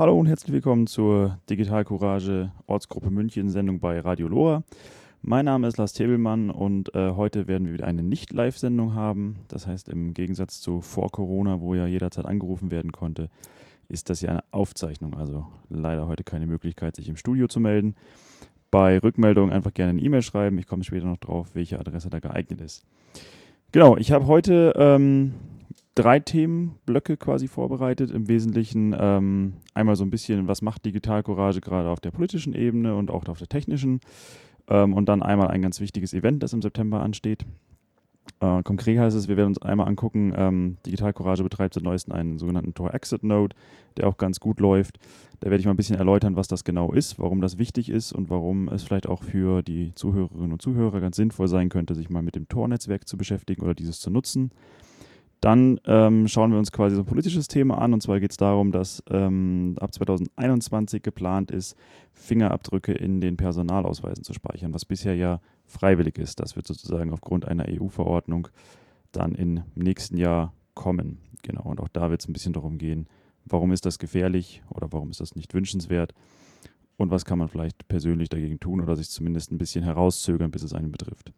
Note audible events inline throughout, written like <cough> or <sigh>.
Hallo und herzlich willkommen zur Digital Courage Ortsgruppe München Sendung bei Radio Lora. Mein Name ist Lars Tebelmann und äh, heute werden wir wieder eine Nicht-Live-Sendung haben. Das heißt, im Gegensatz zu vor Corona, wo ja jederzeit angerufen werden konnte, ist das ja eine Aufzeichnung. Also leider heute keine Möglichkeit, sich im Studio zu melden. Bei Rückmeldungen einfach gerne eine E-Mail schreiben. Ich komme später noch drauf, welche Adresse da geeignet ist. Genau, ich habe heute ähm, drei Themenblöcke quasi vorbereitet. Im Wesentlichen ähm, einmal so ein bisschen, was macht Digital Courage gerade auf der politischen Ebene und auch auf der technischen. Ähm, und dann einmal ein ganz wichtiges Event, das im September ansteht. Äh, konkret heißt es, wir werden uns einmal angucken, ähm, Digital betreibt seit neuestem einen sogenannten Tor Exit Node, der auch ganz gut läuft. Da werde ich mal ein bisschen erläutern, was das genau ist, warum das wichtig ist und warum es vielleicht auch für die Zuhörerinnen und Zuhörer ganz sinnvoll sein könnte, sich mal mit dem Tor-Netzwerk zu beschäftigen oder dieses zu nutzen. Dann ähm, schauen wir uns quasi so ein politisches Thema an. Und zwar geht es darum, dass ähm, ab 2021 geplant ist, Fingerabdrücke in den Personalausweisen zu speichern, was bisher ja freiwillig ist. Das wird sozusagen aufgrund einer EU-Verordnung dann im nächsten Jahr kommen. Genau. Und auch da wird es ein bisschen darum gehen, warum ist das gefährlich oder warum ist das nicht wünschenswert und was kann man vielleicht persönlich dagegen tun oder sich zumindest ein bisschen herauszögern, bis es einen betrifft.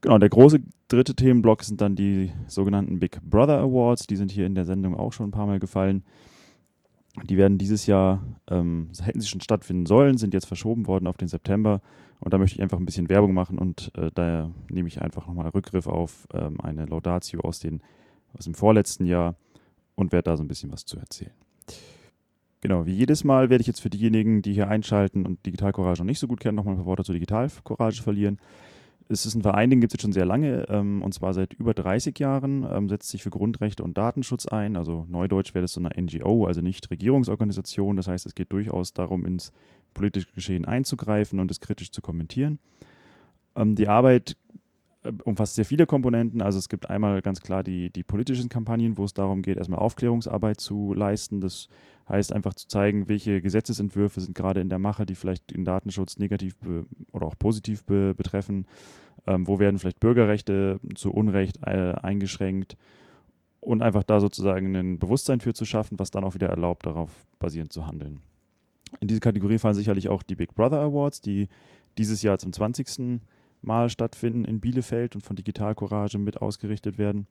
Genau, der große dritte Themenblock sind dann die sogenannten Big Brother Awards. Die sind hier in der Sendung auch schon ein paar Mal gefallen. Die werden dieses Jahr, ähm, hätten sie schon stattfinden sollen, sind jetzt verschoben worden auf den September. Und da möchte ich einfach ein bisschen Werbung machen und äh, da nehme ich einfach nochmal Rückgriff auf ähm, eine Laudatio aus, den, aus dem vorletzten Jahr und werde da so ein bisschen was zu erzählen. Genau, wie jedes Mal werde ich jetzt für diejenigen, die hier einschalten und Digital Courage noch nicht so gut kennen, nochmal ein paar Worte zu Digital Courage verlieren. Es ist ein Verein, den gibt es jetzt schon sehr lange, ähm, und zwar seit über 30 Jahren, ähm, setzt sich für Grundrechte und Datenschutz ein. Also neudeutsch wäre das so eine NGO, also nicht Regierungsorganisation. Das heißt, es geht durchaus darum, ins politische Geschehen einzugreifen und es kritisch zu kommentieren. Ähm, die Arbeit äh, umfasst sehr viele Komponenten. Also es gibt einmal ganz klar die, die politischen Kampagnen, wo es darum geht, erstmal Aufklärungsarbeit zu leisten. Das heißt einfach zu zeigen, welche Gesetzesentwürfe sind gerade in der Mache, die vielleicht den Datenschutz negativ oder auch positiv be betreffen. Ähm, wo werden vielleicht Bürgerrechte zu Unrecht äh, eingeschränkt und einfach da sozusagen ein Bewusstsein für zu schaffen, was dann auch wieder erlaubt, darauf basierend zu handeln. In diese Kategorie fallen sicherlich auch die Big Brother Awards, die dieses Jahr zum 20 Mal stattfinden in Bielefeld und von Digital Courage mit ausgerichtet werden.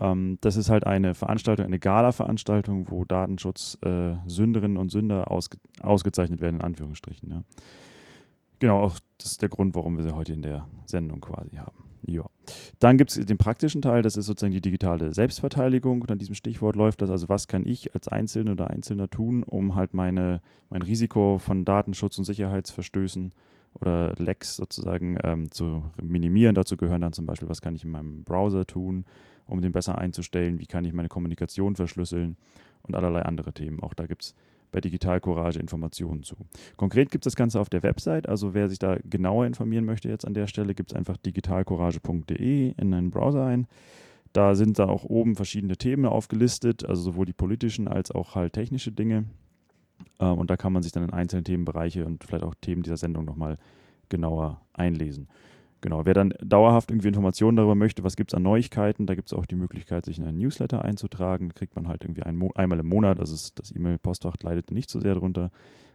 Ähm, das ist halt eine Veranstaltung, eine Gala-Veranstaltung, wo Datenschutz-Sünderinnen äh, und Sünder ausge ausgezeichnet werden, in Anführungsstrichen. Ja. Genau, auch das ist der Grund, warum wir sie heute in der Sendung quasi haben. Ja. Dann gibt es den praktischen Teil, das ist sozusagen die digitale Selbstverteidigung. Und an diesem Stichwort läuft das. Also, was kann ich als Einzelne oder Einzelner tun, um halt meine, mein Risiko von Datenschutz- und Sicherheitsverstößen oder Lecks sozusagen ähm, zu minimieren. Dazu gehören dann zum Beispiel, was kann ich in meinem Browser tun, um den besser einzustellen, wie kann ich meine Kommunikation verschlüsseln und allerlei andere Themen. Auch da gibt es bei Digital Courage Informationen zu. Konkret gibt es das Ganze auf der Website, also wer sich da genauer informieren möchte jetzt an der Stelle, gibt es einfach digitalcourage.de in einen Browser ein. Da sind dann auch oben verschiedene Themen aufgelistet, also sowohl die politischen als auch halt technische Dinge. Ähm, und da kann man sich dann in einzelne Themenbereiche und vielleicht auch Themen dieser Sendung nochmal genauer einlesen. Genau, wer dann dauerhaft irgendwie Informationen darüber möchte, was gibt es an Neuigkeiten, da gibt es auch die Möglichkeit, sich in einen Newsletter einzutragen. Kriegt man halt irgendwie ein einmal im Monat, also das E-Mail-Postfach leidet nicht so sehr darunter,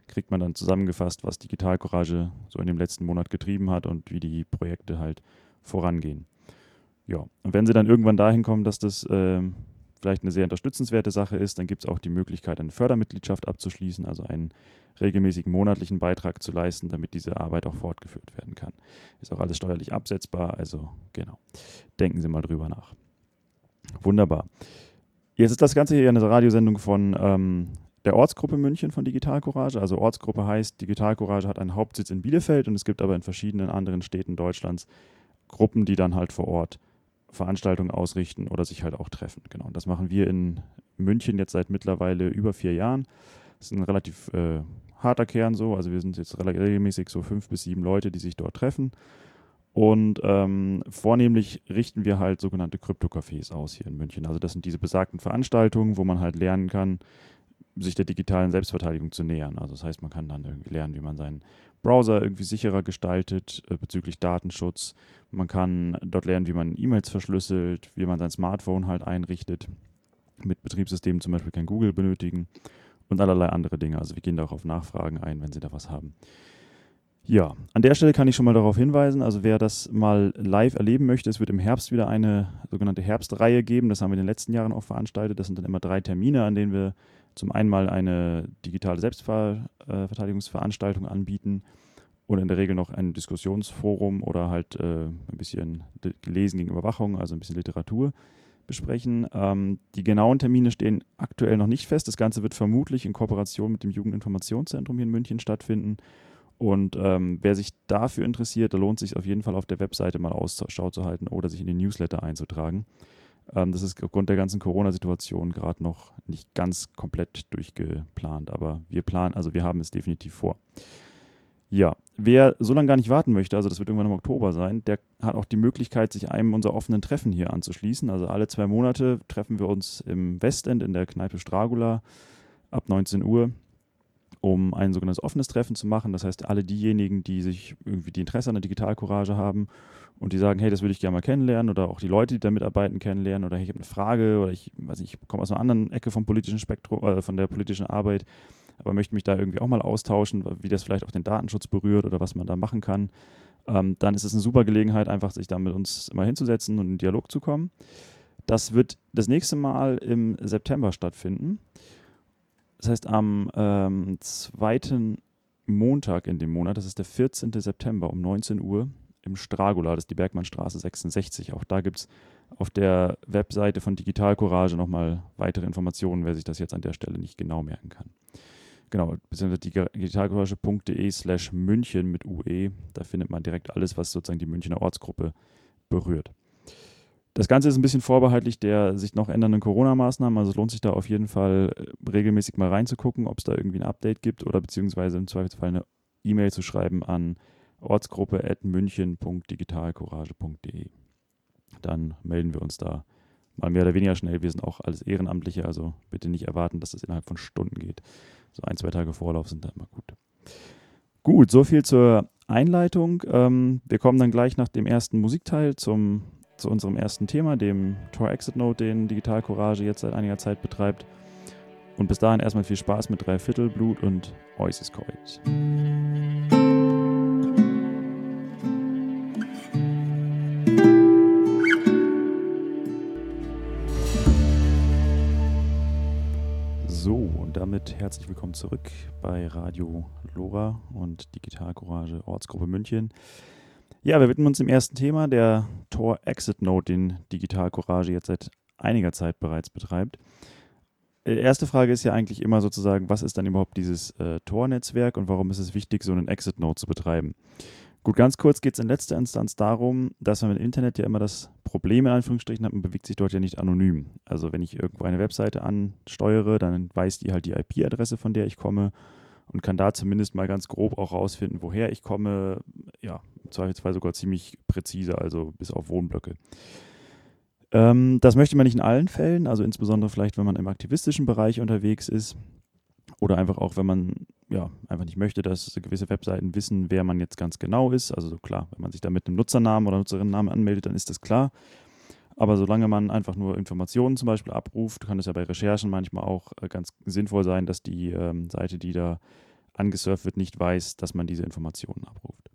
kriegt man dann zusammengefasst, was Digital Courage so in dem letzten Monat getrieben hat und wie die Projekte halt vorangehen. Ja, und wenn sie dann irgendwann dahin kommen, dass das äh, vielleicht eine sehr unterstützenswerte Sache ist, dann gibt es auch die Möglichkeit, eine Fördermitgliedschaft abzuschließen, also einen regelmäßigen monatlichen Beitrag zu leisten, damit diese Arbeit auch fortgeführt werden kann. Ist auch alles steuerlich absetzbar, also genau. Denken Sie mal drüber nach. Wunderbar. Jetzt ist das Ganze hier eine Radiosendung von ähm, der Ortsgruppe München von Digital Courage. Also Ortsgruppe heißt, Digital Courage hat einen Hauptsitz in Bielefeld und es gibt aber in verschiedenen anderen Städten Deutschlands Gruppen, die dann halt vor Ort Veranstaltungen ausrichten oder sich halt auch treffen. Genau. Und das machen wir in München jetzt seit mittlerweile über vier Jahren. Das ist ein relativ äh, harter Kern so. Also wir sind jetzt regelmäßig so fünf bis sieben Leute, die sich dort treffen. Und ähm, vornehmlich richten wir halt sogenannte Krypto-Cafés aus hier in München. Also das sind diese besagten Veranstaltungen, wo man halt lernen kann, sich der digitalen Selbstverteidigung zu nähern. Also das heißt, man kann dann irgendwie lernen, wie man seinen Browser irgendwie sicherer gestaltet äh, bezüglich Datenschutz. Man kann dort lernen, wie man E-Mails verschlüsselt, wie man sein Smartphone halt einrichtet, mit Betriebssystemen zum Beispiel kein Google benötigen und allerlei andere Dinge. Also wir gehen da auch auf Nachfragen ein, wenn Sie da was haben. Ja, an der Stelle kann ich schon mal darauf hinweisen, also wer das mal live erleben möchte, es wird im Herbst wieder eine sogenannte Herbstreihe geben. Das haben wir in den letzten Jahren auch veranstaltet. Das sind dann immer drei Termine, an denen wir zum einen mal eine digitale Selbstverteidigungsveranstaltung anbieten und in der Regel noch ein Diskussionsforum oder halt äh, ein bisschen Lesen gegen Überwachung, also ein bisschen Literatur besprechen. Ähm, die genauen Termine stehen aktuell noch nicht fest. Das Ganze wird vermutlich in Kooperation mit dem Jugendinformationszentrum hier in München stattfinden. Und ähm, wer sich dafür interessiert, da lohnt es sich auf jeden Fall auf der Webseite mal Ausschau zu halten oder sich in den Newsletter einzutragen. Ähm, das ist aufgrund der ganzen Corona-Situation gerade noch nicht ganz komplett durchgeplant, aber wir planen, also wir haben es definitiv vor. Ja, wer so lange gar nicht warten möchte, also das wird irgendwann im Oktober sein, der hat auch die Möglichkeit, sich einem unserer offenen Treffen hier anzuschließen. Also alle zwei Monate treffen wir uns im Westend in der Kneipe Stragula ab 19 Uhr um ein sogenanntes offenes Treffen zu machen. Das heißt, alle diejenigen, die sich irgendwie die Interesse an der Digitalcourage haben und die sagen, hey, das würde ich gerne mal kennenlernen oder auch die Leute, die da mitarbeiten, kennenlernen oder hey, ich habe eine Frage oder ich weiß nicht, ich komme aus einer anderen Ecke vom politischen Spektrum, äh, von der politischen Arbeit, aber möchte mich da irgendwie auch mal austauschen, wie das vielleicht auch den Datenschutz berührt oder was man da machen kann. Ähm, dann ist es eine super Gelegenheit, einfach sich da mit uns mal hinzusetzen und in Dialog zu kommen. Das wird das nächste Mal im September stattfinden. Das heißt, am ähm, zweiten Montag in dem Monat, das ist der 14. September um 19 Uhr im Stragula, das ist die Bergmannstraße 66. Auch da gibt es auf der Webseite von Digital Courage nochmal weitere Informationen, wer sich das jetzt an der Stelle nicht genau merken kann. Genau, beziehungsweise digitalcourage.de slash München mit UE. Da findet man direkt alles, was sozusagen die Münchner Ortsgruppe berührt. Das Ganze ist ein bisschen vorbehaltlich der sich noch ändernden Corona-Maßnahmen. Also es lohnt sich da auf jeden Fall äh, regelmäßig mal reinzugucken, ob es da irgendwie ein Update gibt oder beziehungsweise im Zweifelsfall eine E-Mail zu schreiben an ortsgruppe.münchen.digitalcourage.de. Dann melden wir uns da mal mehr oder weniger schnell. Wir sind auch alles Ehrenamtliche, also bitte nicht erwarten, dass das innerhalb von Stunden geht. So ein, zwei Tage Vorlauf sind da immer gut. Gut, so viel zur Einleitung. Ähm, wir kommen dann gleich nach dem ersten Musikteil zum zu unserem ersten Thema, dem Tor Exit Note, den Digital Courage jetzt seit einiger Zeit betreibt. Und bis dahin erstmal viel Spaß mit Dreiviertel Blut und Oasis Coit. So, und damit herzlich willkommen zurück bei Radio Lora und Digital Courage Ortsgruppe München. Ja, wir widmen uns dem ersten Thema, der Tor Exit Note, den Digital Courage jetzt seit einiger Zeit bereits betreibt. Die äh, erste Frage ist ja eigentlich immer sozusagen, was ist dann überhaupt dieses äh, Tor-Netzwerk und warum ist es wichtig, so einen Exit Node zu betreiben? Gut, ganz kurz geht es in letzter Instanz darum, dass man im Internet ja immer das Problem in Anführungsstrichen hat, man bewegt sich dort ja nicht anonym. Also wenn ich irgendwo eine Webseite ansteuere, dann weiß die halt die IP-Adresse, von der ich komme und kann da zumindest mal ganz grob auch rausfinden, woher ich komme. Ja, im sogar ziemlich präzise, also bis auf Wohnblöcke. Ähm, das möchte man nicht in allen Fällen, also insbesondere vielleicht, wenn man im aktivistischen Bereich unterwegs ist oder einfach auch, wenn man ja einfach nicht möchte, dass gewisse Webseiten wissen, wer man jetzt ganz genau ist. Also klar, wenn man sich da mit einem Nutzernamen oder Nutzerinnennamen anmeldet, dann ist das klar. Aber solange man einfach nur Informationen zum Beispiel abruft, kann es ja bei Recherchen manchmal auch äh, ganz sinnvoll sein, dass die ähm, Seite, die da angesurft wird, nicht weiß, dass man diese Informationen abruft.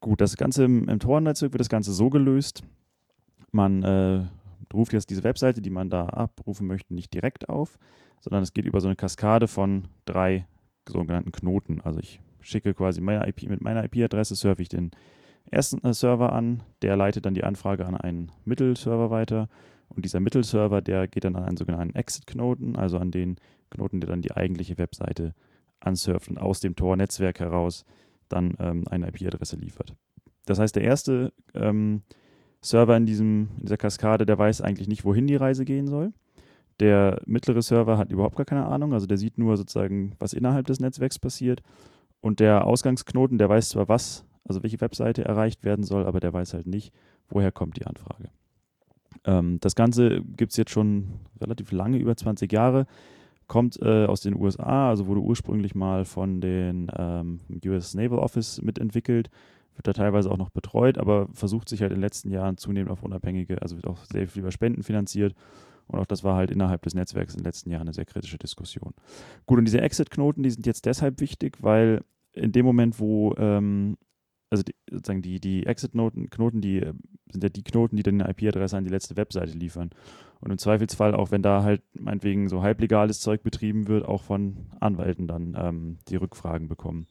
Gut, das Ganze im, im Tor-Netzwerk wird das Ganze so gelöst. Man äh, ruft jetzt diese Webseite, die man da abrufen möchte, nicht direkt auf, sondern es geht über so eine Kaskade von drei sogenannten Knoten. Also ich schicke quasi meine IP, mit meiner IP-Adresse surfe ich den ersten äh, Server an, der leitet dann die Anfrage an einen Mittelserver weiter und dieser Mittelserver, der geht dann an einen sogenannten Exit-Knoten, also an den Knoten, der dann die eigentliche Webseite ansurft und aus dem Tor-Netzwerk heraus dann ähm, eine IP-Adresse liefert. Das heißt, der erste ähm, Server in, diesem, in dieser Kaskade, der weiß eigentlich nicht, wohin die Reise gehen soll. Der mittlere Server hat überhaupt gar keine Ahnung, also der sieht nur sozusagen, was innerhalb des Netzwerks passiert. Und der Ausgangsknoten, der weiß zwar, was also welche Webseite erreicht werden soll, aber der weiß halt nicht, woher kommt die Anfrage. Ähm, das Ganze gibt es jetzt schon relativ lange, über 20 Jahre, kommt äh, aus den USA, also wurde ursprünglich mal von den ähm, US Naval Office mitentwickelt, wird da teilweise auch noch betreut, aber versucht sich halt in den letzten Jahren zunehmend auf unabhängige, also wird auch sehr viel über Spenden finanziert Und auch das war halt innerhalb des Netzwerks in den letzten Jahren eine sehr kritische Diskussion. Gut, und diese Exit-Knoten, die sind jetzt deshalb wichtig, weil in dem Moment, wo ähm, also die, sozusagen die, die Exit-Knoten, Knoten, die äh, sind ja die Knoten, die dann eine IP-Adresse an die letzte Webseite liefern. Und im Zweifelsfall, auch wenn da halt meinetwegen so halblegales Zeug betrieben wird, auch von Anwälten dann ähm, die Rückfragen bekommen.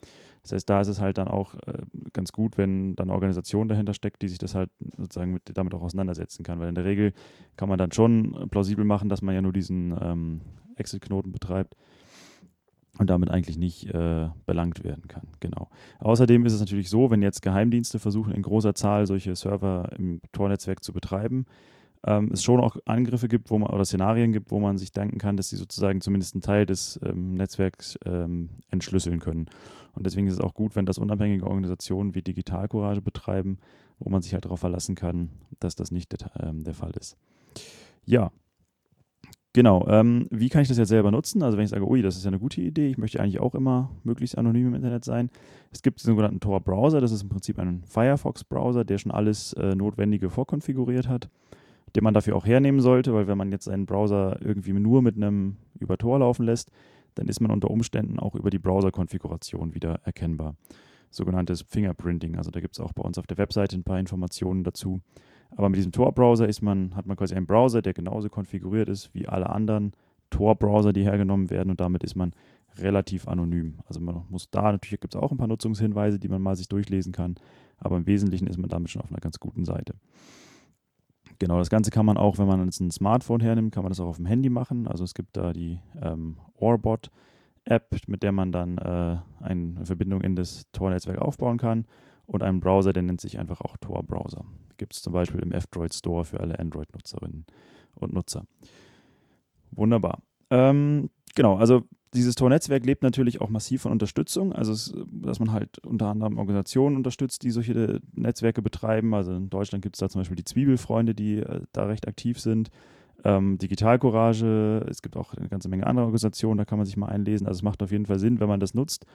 Das heißt, da ist es halt dann auch äh, ganz gut, wenn dann eine Organisation dahinter steckt, die sich das halt sozusagen mit, damit auch auseinandersetzen kann. Weil in der Regel kann man dann schon plausibel machen, dass man ja nur diesen ähm, Exit-Knoten betreibt und damit eigentlich nicht äh, belangt werden kann. Genau. Außerdem ist es natürlich so, wenn jetzt Geheimdienste versuchen, in großer Zahl solche Server im Tor-Netzwerk zu betreiben, ähm, es schon auch Angriffe gibt, wo man oder Szenarien gibt, wo man sich denken kann, dass sie sozusagen zumindest einen Teil des ähm, Netzwerks ähm, entschlüsseln können. Und deswegen ist es auch gut, wenn das unabhängige Organisationen wie Digitalcourage betreiben, wo man sich halt darauf verlassen kann, dass das nicht der, ähm, der Fall ist. Ja, Genau. Ähm, wie kann ich das jetzt selber nutzen? Also wenn ich sage, ui, das ist ja eine gute Idee, ich möchte eigentlich auch immer möglichst anonym im Internet sein. Es gibt den sogenannten Tor-Browser, das ist im Prinzip ein Firefox-Browser, der schon alles äh, Notwendige vorkonfiguriert hat, den man dafür auch hernehmen sollte, weil wenn man jetzt einen Browser irgendwie nur mit einem über Tor laufen lässt, dann ist man unter Umständen auch über die Browser-Konfiguration wieder erkennbar. Sogenanntes Fingerprinting. Also da gibt es auch bei uns auf der Webseite ein paar Informationen dazu. Aber mit diesem Tor-Browser ist man, hat man quasi einen Browser, der genauso konfiguriert ist wie alle anderen Tor-Browser, die hergenommen werden und damit ist man relativ anonym. Also man muss da, natürlich gibt es auch ein paar Nutzungshinweise, die man mal sich durchlesen kann, aber im Wesentlichen ist man damit schon auf einer ganz guten Seite. Genau, das Ganze kann man auch, wenn man jetzt ein Smartphone hernimmt, kann man das auch auf dem Handy machen. Also es gibt da die ähm, Orbot App, mit der man dann äh, eine Verbindung in das Tor-Netzwerk aufbauen kann und einen Browser, der nennt sich einfach auch Tor-Browser. Gibt es zum Beispiel im F-Droid Store für alle Android-Nutzerinnen und Nutzer. Wunderbar. Ähm, genau, also dieses Tor-Netzwerk lebt natürlich auch massiv von Unterstützung, also es, dass man halt unter anderem Organisationen unterstützt, die solche Netzwerke betreiben. Also in Deutschland gibt es da zum Beispiel die Zwiebelfreunde, die äh, da recht aktiv sind. Ähm, Digitalcourage, es gibt auch eine ganze Menge andere Organisationen, da kann man sich mal einlesen. Also es macht auf jeden Fall Sinn, wenn man das nutzt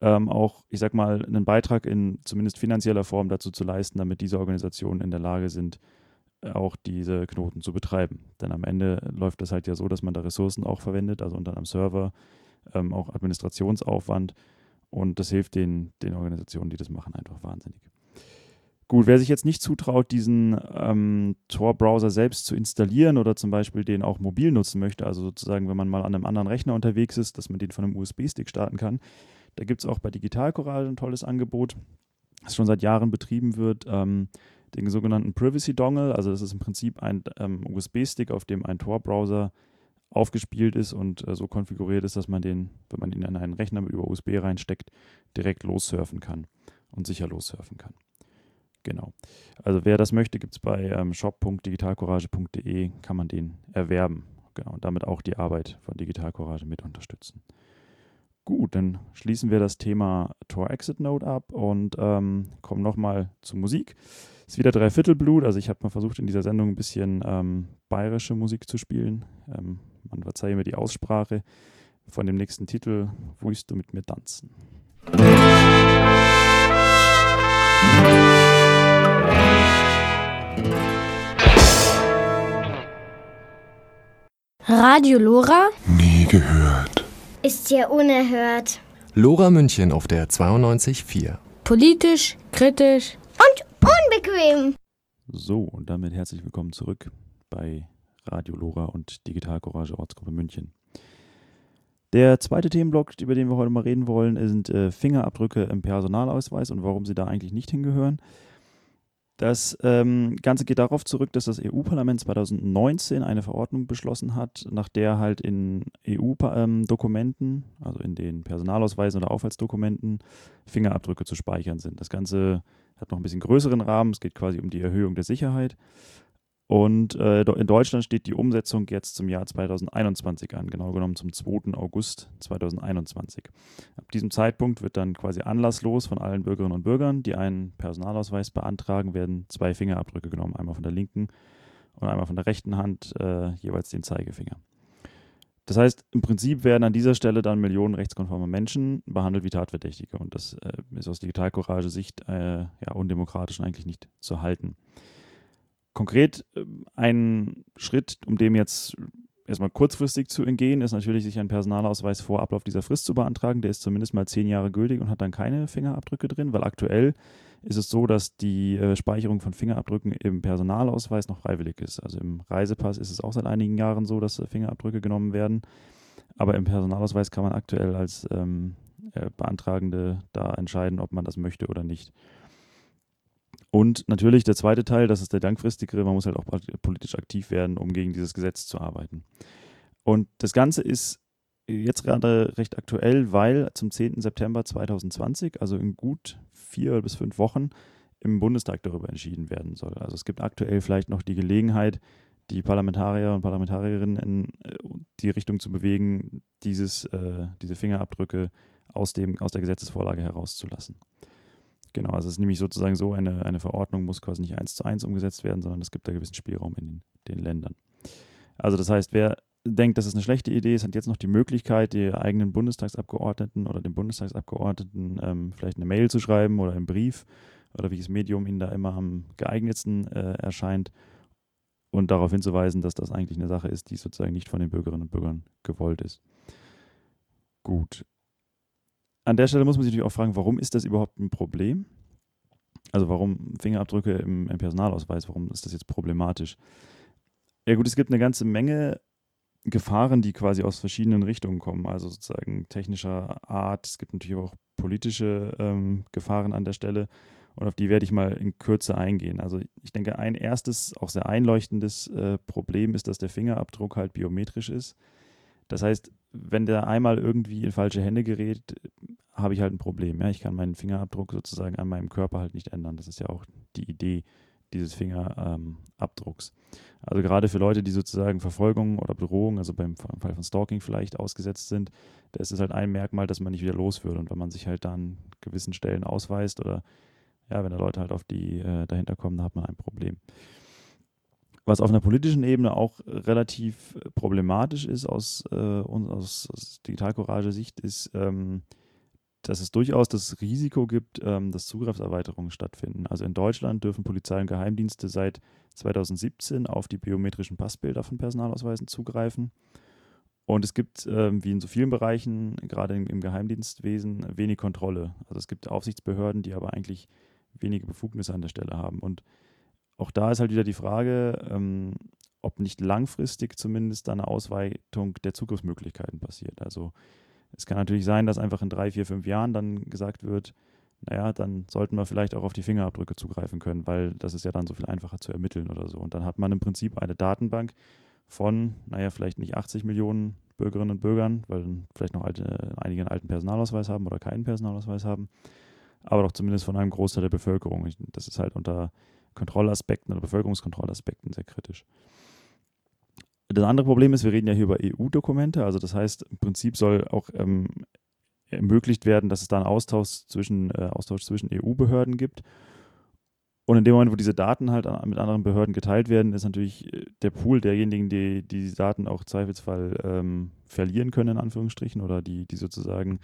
ähm, auch, ich sag mal, einen Beitrag in zumindest finanzieller Form dazu zu leisten, damit diese Organisationen in der Lage sind, auch diese Knoten zu betreiben. Denn am Ende läuft das halt ja so, dass man da Ressourcen auch verwendet, also unter einem Server, ähm, auch Administrationsaufwand und das hilft den, den Organisationen, die das machen, einfach wahnsinnig. Gut, wer sich jetzt nicht zutraut, diesen ähm, Tor-Browser selbst zu installieren oder zum Beispiel den auch mobil nutzen möchte, also sozusagen, wenn man mal an einem anderen Rechner unterwegs ist, dass man den von einem USB-Stick starten kann, da gibt es auch bei Digital Coral ein tolles Angebot, das schon seit Jahren betrieben wird. Ähm, den sogenannten Privacy Dongle. Also das ist im Prinzip ein ähm, USB-Stick, auf dem ein Tor-Browser aufgespielt ist und äh, so konfiguriert ist, dass man den, wenn man ihn in einen Rechner über USB reinsteckt, direkt lossurfen kann und sicher lossurfen kann. Genau. Also wer das möchte, gibt es bei ähm, shop.digitalcourage.de, kann man den erwerben. Genau, und damit auch die Arbeit von Digital Courage mit unterstützen. Gut, dann schließen wir das Thema Tor Exit Node ab und ähm, kommen nochmal zur Musik. Ist wieder Dreiviertelblut, also ich habe mal versucht in dieser Sendung ein bisschen ähm, bayerische Musik zu spielen. Ähm, man verzeihe mir die Aussprache von dem nächsten Titel, Willst du mit mir tanzen? Radio Lora? Nie gehört. Ist ja unerhört. Lora München auf der 92.4. Politisch, kritisch und unbequem. So, und damit herzlich willkommen zurück bei Radio Lora und Digital Courage Ortsgruppe München. Der zweite Themenblock, über den wir heute mal reden wollen, sind äh, Fingerabdrücke im Personalausweis und warum sie da eigentlich nicht hingehören. Das ähm, Ganze geht darauf zurück, dass das EU-Parlament 2019 eine Verordnung beschlossen hat, nach der halt in EU-Dokumenten, ähm, also in den Personalausweisen oder Aufhaltsdokumenten, Fingerabdrücke zu speichern sind. Das Ganze hat noch ein bisschen größeren Rahmen. Es geht quasi um die Erhöhung der Sicherheit. Und äh, in Deutschland steht die Umsetzung jetzt zum Jahr 2021 an, genau genommen zum 2. August 2021. Ab diesem Zeitpunkt wird dann quasi anlasslos von allen Bürgerinnen und Bürgern, die einen Personalausweis beantragen, werden zwei Fingerabdrücke genommen, einmal von der linken und einmal von der rechten Hand, äh, jeweils den Zeigefinger. Das heißt, im Prinzip werden an dieser Stelle dann Millionen rechtskonforme Menschen behandelt wie Tatverdächtige. Und das äh, ist aus Digitalcourage-Sicht äh, ja, undemokratisch und eigentlich nicht zu halten. Konkret äh, ein Schritt, um dem jetzt erstmal kurzfristig zu entgehen, ist natürlich, sich einen Personalausweis vor Ablauf dieser Frist zu beantragen. Der ist zumindest mal zehn Jahre gültig und hat dann keine Fingerabdrücke drin, weil aktuell ist es so, dass die äh, Speicherung von Fingerabdrücken im Personalausweis noch freiwillig ist. Also im Reisepass ist es auch seit einigen Jahren so, dass äh, Fingerabdrücke genommen werden. Aber im Personalausweis kann man aktuell als ähm, äh, Beantragende da entscheiden, ob man das möchte oder nicht. Und natürlich der zweite Teil, das ist der langfristigere, man muss halt auch politisch aktiv werden, um gegen dieses Gesetz zu arbeiten. Und das Ganze ist jetzt gerade recht aktuell, weil zum 10. September 2020, also in gut vier bis fünf Wochen, im Bundestag darüber entschieden werden soll. Also es gibt aktuell vielleicht noch die Gelegenheit, die Parlamentarier und Parlamentarierinnen in äh, die Richtung zu bewegen, dieses, äh, diese Fingerabdrücke aus, dem, aus der Gesetzesvorlage herauszulassen. Genau, also es ist nämlich sozusagen so, eine, eine Verordnung muss quasi nicht eins zu eins umgesetzt werden, sondern es gibt da gewissen Spielraum in den, den Ländern. Also das heißt, wer denkt, das ist eine schlechte Idee ist, hat jetzt noch die Möglichkeit, die eigenen Bundestagsabgeordneten oder dem Bundestagsabgeordneten ähm, vielleicht eine Mail zu schreiben oder einen Brief oder welches Medium ihnen da immer am geeignetsten äh, erscheint und darauf hinzuweisen, dass das eigentlich eine Sache ist, die sozusagen nicht von den Bürgerinnen und Bürgern gewollt ist. Gut, an der Stelle muss man sich natürlich auch fragen, warum ist das überhaupt ein Problem? Also warum Fingerabdrücke im, im Personalausweis, warum ist das jetzt problematisch? Ja gut, es gibt eine ganze Menge Gefahren, die quasi aus verschiedenen Richtungen kommen, also sozusagen technischer Art. Es gibt natürlich auch politische ähm, Gefahren an der Stelle und auf die werde ich mal in Kürze eingehen. Also ich denke, ein erstes, auch sehr einleuchtendes äh, Problem ist, dass der Fingerabdruck halt biometrisch ist. Das heißt, wenn der einmal irgendwie in falsche Hände gerät, habe ich halt ein Problem. Ja? Ich kann meinen Fingerabdruck sozusagen an meinem Körper halt nicht ändern. Das ist ja auch die Idee dieses Fingerabdrucks. Ähm, also gerade für Leute, die sozusagen Verfolgung oder Bedrohung, also beim Fall von Stalking vielleicht ausgesetzt sind, da ist es halt ein Merkmal, dass man nicht wieder los wird. Und wenn man sich halt da an gewissen Stellen ausweist oder ja, wenn da Leute halt auf die äh, dahinter kommen, dann hat man ein Problem. Was auf einer politischen Ebene auch relativ problematisch ist aus, äh, aus, aus Digitalcourage-Sicht, ist, ähm, dass es durchaus das Risiko gibt, ähm, dass Zugriffserweiterungen stattfinden. Also in Deutschland dürfen Polizei und Geheimdienste seit 2017 auf die biometrischen Passbilder von Personalausweisen zugreifen. Und es gibt, ähm, wie in so vielen Bereichen, gerade im, im, Geheimdienstwesen, wenig Kontrolle. Also es gibt Aufsichtsbehörden, die aber eigentlich wenige Befugnisse an der Stelle haben. Und auch da ist halt wieder die Frage, ähm, ob nicht langfristig zumindest eine Ausweitung der Zugriffsmöglichkeiten passiert. Also es kann natürlich sein, dass einfach in drei, vier, fünf Jahren dann gesagt wird, naja, dann sollten wir vielleicht auch auf die Fingerabdrücke zugreifen können, weil das ist ja dann so viel einfacher zu ermitteln oder so. Und dann hat man im Prinzip eine Datenbank von, naja, vielleicht nicht 80 Millionen Bürgerinnen und Bürgern, weil vielleicht noch alte, einige einen alten Personalausweis haben oder keinen Personalausweis haben, aber doch zumindest von einem Großteil der Bevölkerung. Das ist halt unter Kontrollaspekten oder Bevölkerungskontrollaspekten sehr kritisch. Das andere Problem ist, wir reden ja hier über EU-Dokumente, also das heißt, im Prinzip soll auch ähm, ermöglicht werden, dass es da einen Austausch zwischen, äh, zwischen EU-Behörden gibt. Und in dem Moment, wo diese Daten halt mit anderen Behörden geteilt werden, ist natürlich äh, der Pool derjenigen, die, die die Daten auch Zweifelsfall ähm, verlieren können, in Anführungsstrichen, oder die, die sozusagen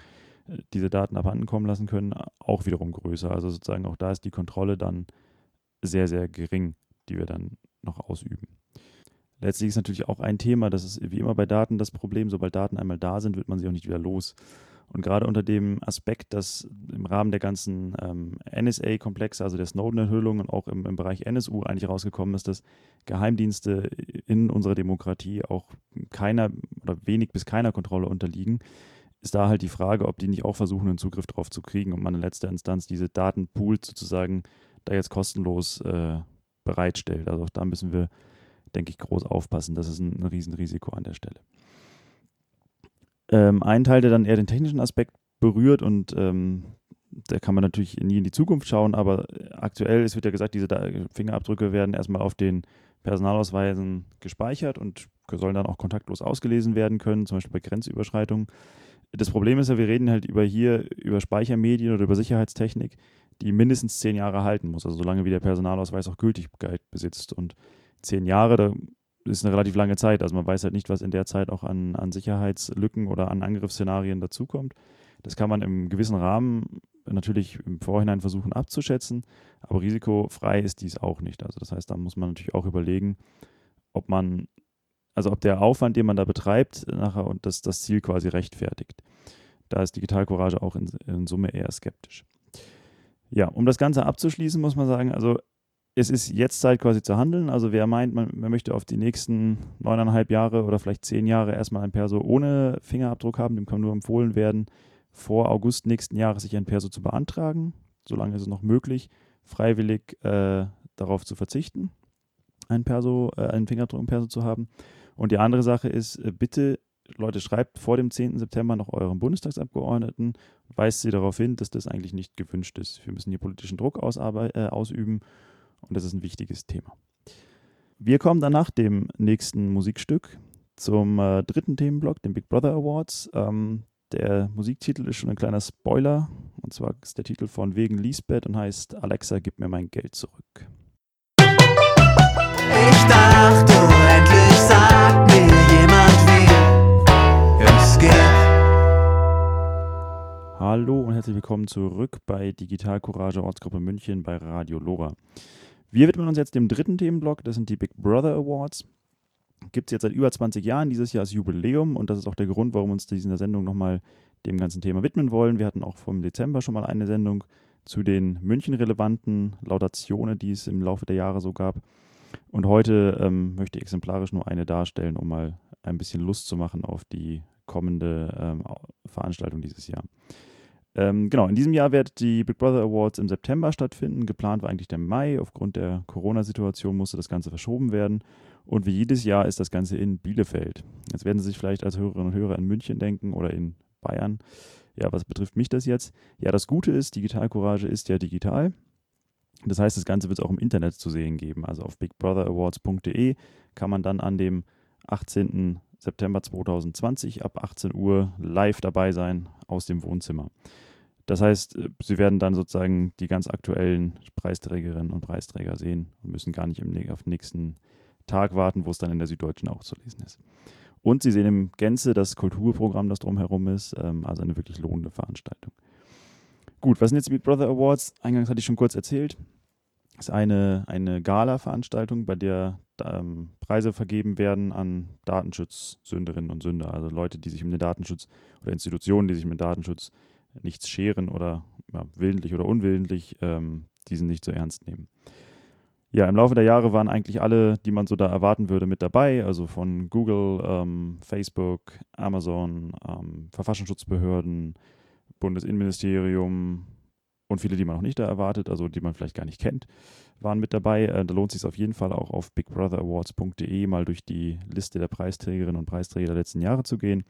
äh, diese Daten abhanden kommen lassen können, auch wiederum größer. Also sozusagen auch da ist die Kontrolle dann sehr, sehr gering, die wir dann noch ausüben. Letztlich ist natürlich auch ein Thema, das ist wie immer bei Daten das Problem, sobald Daten einmal da sind, wird man sie auch nicht wieder los. Und gerade unter dem Aspekt, dass im Rahmen der ganzen ähm, NSA-Komplexe, also der Snowden-Enthüllung und auch im, im, Bereich NSU eigentlich rausgekommen ist, dass Geheimdienste in unserer Demokratie auch keiner oder wenig bis keiner Kontrolle unterliegen, ist da halt die Frage, ob die nicht auch versuchen, einen Zugriff drauf zu kriegen und man in letzter Instanz diese Datenpools sozusagen da jetzt kostenlos äh, bereitstellt. Also auch da müssen wir, denke ich, groß aufpassen. Das ist ein, ein Riesenrisiko an der Stelle. Ähm, ein Teil, der dann eher den technischen Aspekt berührt und ähm, da kann man natürlich nie in die Zukunft schauen, aber aktuell, es wird ja gesagt, diese Fingerabdrücke werden erstmal auf den Personalausweisen gespeichert und sollen dann auch kontaktlos ausgelesen werden können, zum Beispiel bei Grenzüberschreitungen. Das Problem ist ja, wir reden halt über hier über Speichermedien oder über Sicherheitstechnik, die mindestens zehn Jahre halten muss, also solange wie der Personalausweis auch Gültigkeit besitzt. Und zehn Jahre, da ist eine relativ lange Zeit. Also man weiß halt nicht, was in der Zeit auch an, an Sicherheitslücken oder an Angriffsszenarien dazukommt. Das kann man im gewissen Rahmen natürlich im Vorhinein versuchen abzuschätzen, aber risikofrei ist dies auch nicht. Also das heißt, da muss man natürlich auch überlegen, ob man, also ob der Aufwand, den man da betreibt, nachher und das, das Ziel quasi rechtfertigt. Da ist Digitalcourage auch in, in Summe eher skeptisch. Ja, um das Ganze abzuschließen, muss man sagen, also es ist jetzt Zeit quasi zu handeln. Also wer meint, man, man, möchte auf die nächsten neuneinhalb Jahre oder vielleicht zehn Jahre erstmal ein Perso ohne Fingerabdruck haben, dem kann nur empfohlen werden, vor August nächsten Jahres sich ein Perso zu beantragen. Solange ist es noch möglich, freiwillig äh, darauf zu verzichten, ein Perso, äh, einen Fingerabdruck im Perso zu haben. Und die andere Sache ist, äh, bitte Leute, schreibt vor dem 10. September noch euren Bundestagsabgeordneten, weist sie darauf hin, dass das eigentlich nicht gewünscht ist. Wir müssen hier politischen Druck äh, ausüben und das ist ein wichtiges Thema. Wir kommen dann nach dem nächsten Musikstück zum äh, dritten Themenblock, dem Big Brother Awards. Ähm, der Musiktitel ist schon ein kleiner Spoiler. Und zwar ist der Titel von Wegen Lisbeth und heißt Alexa, gib mir mein Geld zurück. Ich dachte, Hallo und herzlich willkommen zurück bei Digital Courage Ortsgruppe München bei Radio Lora. Wir widmen uns jetzt dem dritten Themenblock, das sind die Big Brother Awards. Gibt es jetzt seit über 20 Jahren, dieses Jahr als Jubiläum und das ist auch der Grund, warum wir uns in dieser Sendung nochmal dem ganzen Thema widmen wollen. Wir hatten auch vom Dezember schon mal eine Sendung zu den München-relevanten Laudationen, die es im Laufe der Jahre so gab. Und heute ähm, möchte ich exemplarisch nur eine darstellen, um mal ein bisschen Lust zu machen auf die kommende ähm, Veranstaltung dieses Jahr. Ähm, genau, in diesem Jahr werden die Big Brother Awards im September stattfinden. Geplant war eigentlich der Mai. Aufgrund der Corona-Situation musste das Ganze verschoben werden. Und wie jedes Jahr ist das Ganze in Bielefeld. Jetzt werden Sie sich vielleicht als Hörerinnen und Hörer in München denken oder in Bayern. Ja, was betrifft mich das jetzt? Ja, das Gute ist, Digital Courage ist ja digital. Das heißt, das Ganze wird es auch im Internet zu sehen geben. Also auf bigbrother.awards.de kann man dann an dem 18. September 2020 ab 18 Uhr live dabei sein aus dem Wohnzimmer. Das heißt, äh, Sie werden dann sozusagen die ganz aktuellen Preisträgerinnen und Preisträger sehen und müssen gar nicht im, auf den nächsten Tag warten, wo es dann in der Süddeutschen auch zu lesen ist. Und Sie sehen im Gänze das Kulturprogramm, das drumherum ist, ähm, also eine wirklich lohnende Veranstaltung. Gut, was sind jetzt die Big Brother Awards? Eingangs hatte ich schon kurz erzählt. Ist eine, eine Gala-Veranstaltung, bei der ähm, Preise vergeben werden an Datenschutzsünderinnen und Sünder, also Leute, die sich um den Datenschutz oder Institutionen, die sich um den Datenschutz nichts scheren oder ja, willentlich oder unwillentlich ähm, diesen nicht so ernst nehmen. Ja, im Laufe der Jahre waren eigentlich alle, die man so da erwarten würde, mit dabei. Also von Google, ähm, Facebook, Amazon, ähm, Verfassungsschutzbehörden, Bundesinnenministerium und viele, die man noch nicht da erwartet, also die man vielleicht gar nicht kennt, waren mit dabei. Äh, da lohnt es sich auf jeden Fall auch auf bigbrother.awards.de mal durch die Liste der Preisträgerinnen und Preisträger der letzten Jahre zu gehen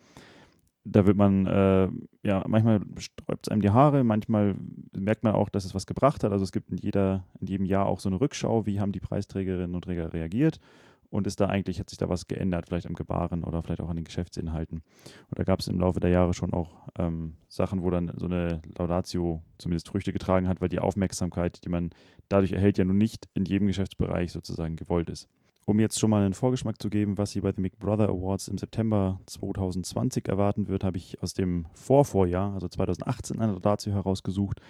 da wird man, äh, ja, manchmal sträubt es einem die Haare, manchmal merkt man auch, dass es was gebracht hat. Also es gibt in, jeder, in jedem Jahr auch so eine Rückschau, wie haben die Preisträgerinnen und Träger reagiert und ist da eigentlich, hat sich da was geändert, vielleicht am Gebaren oder vielleicht auch an den Geschäftsinhalten. Und da gab es im Laufe der Jahre schon auch ähm, Sachen, wo dann so eine Laudatio zumindest Früchte getragen hat, weil die Aufmerksamkeit, die man dadurch erhält, ja nun nicht in jedem Geschäftsbereich sozusagen gewollt ist. Um jetzt schon mal einen Vorgeschmack zu geben, was Sie bei den Big Brother Awards im September 2020 erwarten wird, habe ich aus dem Vorvorjahr, also 2018, eine Laudatio herausgesucht,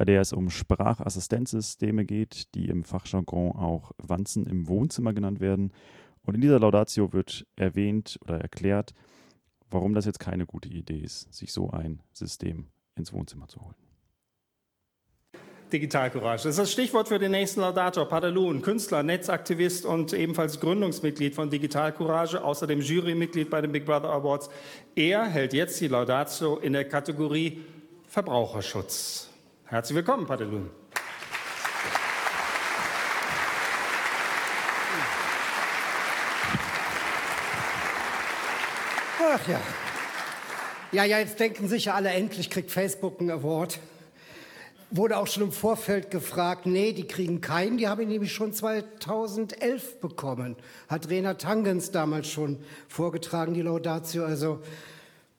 bei der es um Sprachassistenzsysteme geht, die im Fachjargon auch Wanzen im Wohnzimmer genannt werden. Und in dieser Laudatio wird erwähnt oder erklärt, warum das jetzt keine gute Idee ist, sich so ein System ins Wohnzimmer zu holen. Digitalcourage. Das ist das Stichwort für den nächsten Laudator. Padelun, Künstler, Netzaktivist und ebenfalls Gründungsmitglied von Digitalcourage, außerdem Jurymitglied bei den Big Brother Awards. Er hält jetzt die Laudatio in der Kategorie Verbraucherschutz. Herzlich willkommen, Padelun. Ach ja. Ja, ja, jetzt denken sicher alle, endlich kriegt Facebook einen Award wurde auch schon im Vorfeld gefragt, nee, die kriegen keinen, die habe ich nämlich schon 2011 bekommen. Hat Rena Tangens damals schon vorgetragen, die Laudatio. Also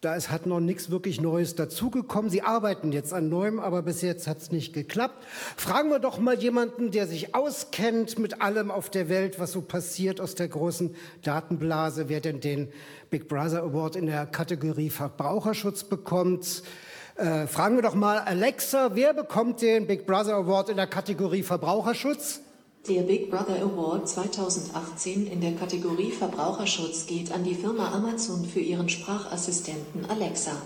da ist, hat noch nichts wirklich Neues dazugekommen. Sie arbeiten jetzt an Neuem, aber bis jetzt hat es nicht geklappt. Fragen wir doch mal jemanden, der sich auskennt mit allem auf der Welt, was so passiert aus der großen Datenblase, wer denn den Big Brother Award in der Kategorie Verbraucherschutz bekommt. Äh, fragen wir doch mal Alexa, wer bekommt den Big Brother Award in der Kategorie Verbraucherschutz? Der Big Brother Award 2018 in der Kategorie Verbraucherschutz geht an die Firma Amazon für ihren Sprachassistenten Alexa. <laughs>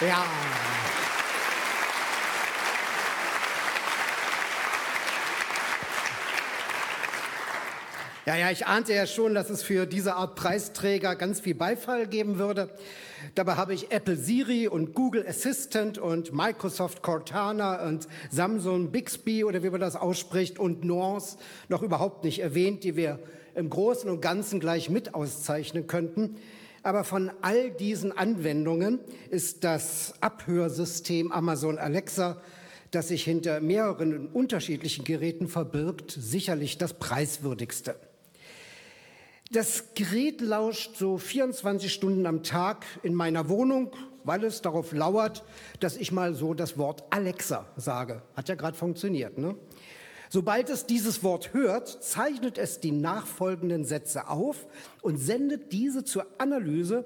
Ja. Ja, ja, ich ahnte ja schon, dass es für diese Art Preisträger ganz viel Beifall geben würde. Dabei habe ich Apple Siri und Google Assistant und Microsoft Cortana und Samsung Bixby oder wie man das ausspricht und Nuance noch überhaupt nicht erwähnt, die wir im Großen und Ganzen gleich mit auszeichnen könnten. Aber von all diesen Anwendungen ist das Abhörsystem Amazon Alexa, das sich hinter mehreren unterschiedlichen Geräten verbirgt, sicherlich das preiswürdigste. Das Gerät lauscht so 24 Stunden am Tag in meiner Wohnung, weil es darauf lauert, dass ich mal so das Wort Alexa sage. Hat ja gerade funktioniert. Ne? Sobald es dieses Wort hört, zeichnet es die nachfolgenden Sätze auf und sendet diese zur Analyse